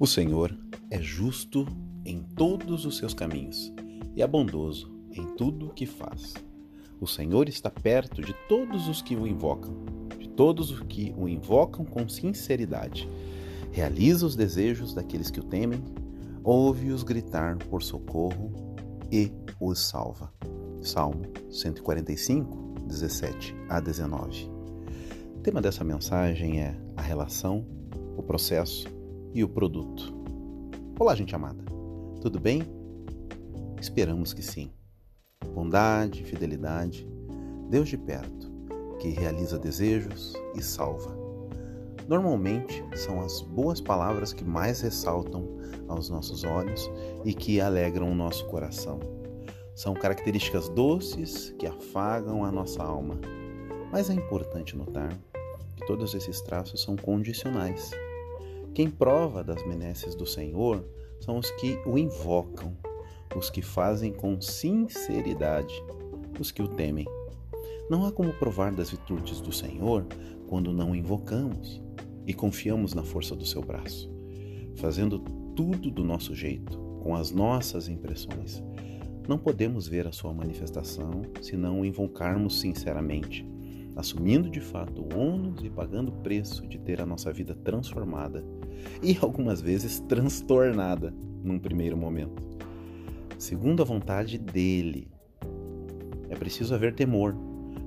O Senhor é justo em todos os seus caminhos e é bondoso em tudo o que faz. O Senhor está perto de todos os que o invocam, de todos os que o invocam com sinceridade. Realiza os desejos daqueles que o temem, ouve-os gritar por socorro e os salva. Salmo 145, 17 a 19. O tema dessa mensagem é a relação, o processo e o produto. Olá, gente amada. Tudo bem? Esperamos que sim. Bondade, fidelidade, Deus de perto, que realiza desejos e salva. Normalmente são as boas palavras que mais ressaltam aos nossos olhos e que alegram o nosso coração. São características doces que afagam a nossa alma. Mas é importante notar que todos esses traços são condicionais quem prova das benesses do Senhor são os que o invocam, os que fazem com sinceridade, os que o temem. Não há como provar das virtudes do Senhor quando não invocamos e confiamos na força do seu braço, fazendo tudo do nosso jeito, com as nossas impressões. Não podemos ver a sua manifestação se não invocarmos sinceramente assumindo de fato o ônus e pagando o preço de ter a nossa vida transformada e algumas vezes transtornada num primeiro momento. Segundo a vontade dele, é preciso haver temor,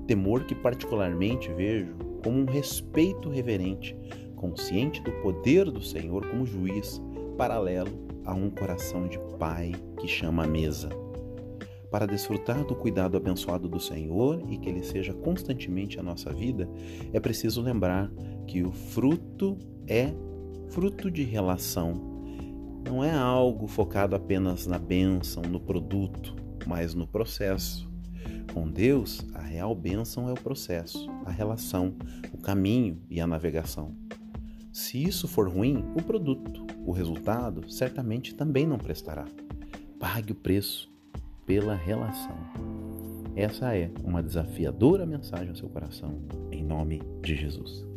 temor que particularmente vejo como um respeito reverente, consciente do poder do Senhor como juiz, paralelo a um coração de pai que chama a mesa para desfrutar do cuidado abençoado do Senhor e que ele seja constantemente a nossa vida, é preciso lembrar que o fruto é fruto de relação. Não é algo focado apenas na bênção, no produto, mas no processo. Com Deus, a real bênção é o processo, a relação, o caminho e a navegação. Se isso for ruim, o produto, o resultado, certamente também não prestará. Pague o preço pela relação. Essa é uma desafiadora mensagem ao seu coração, em nome de Jesus.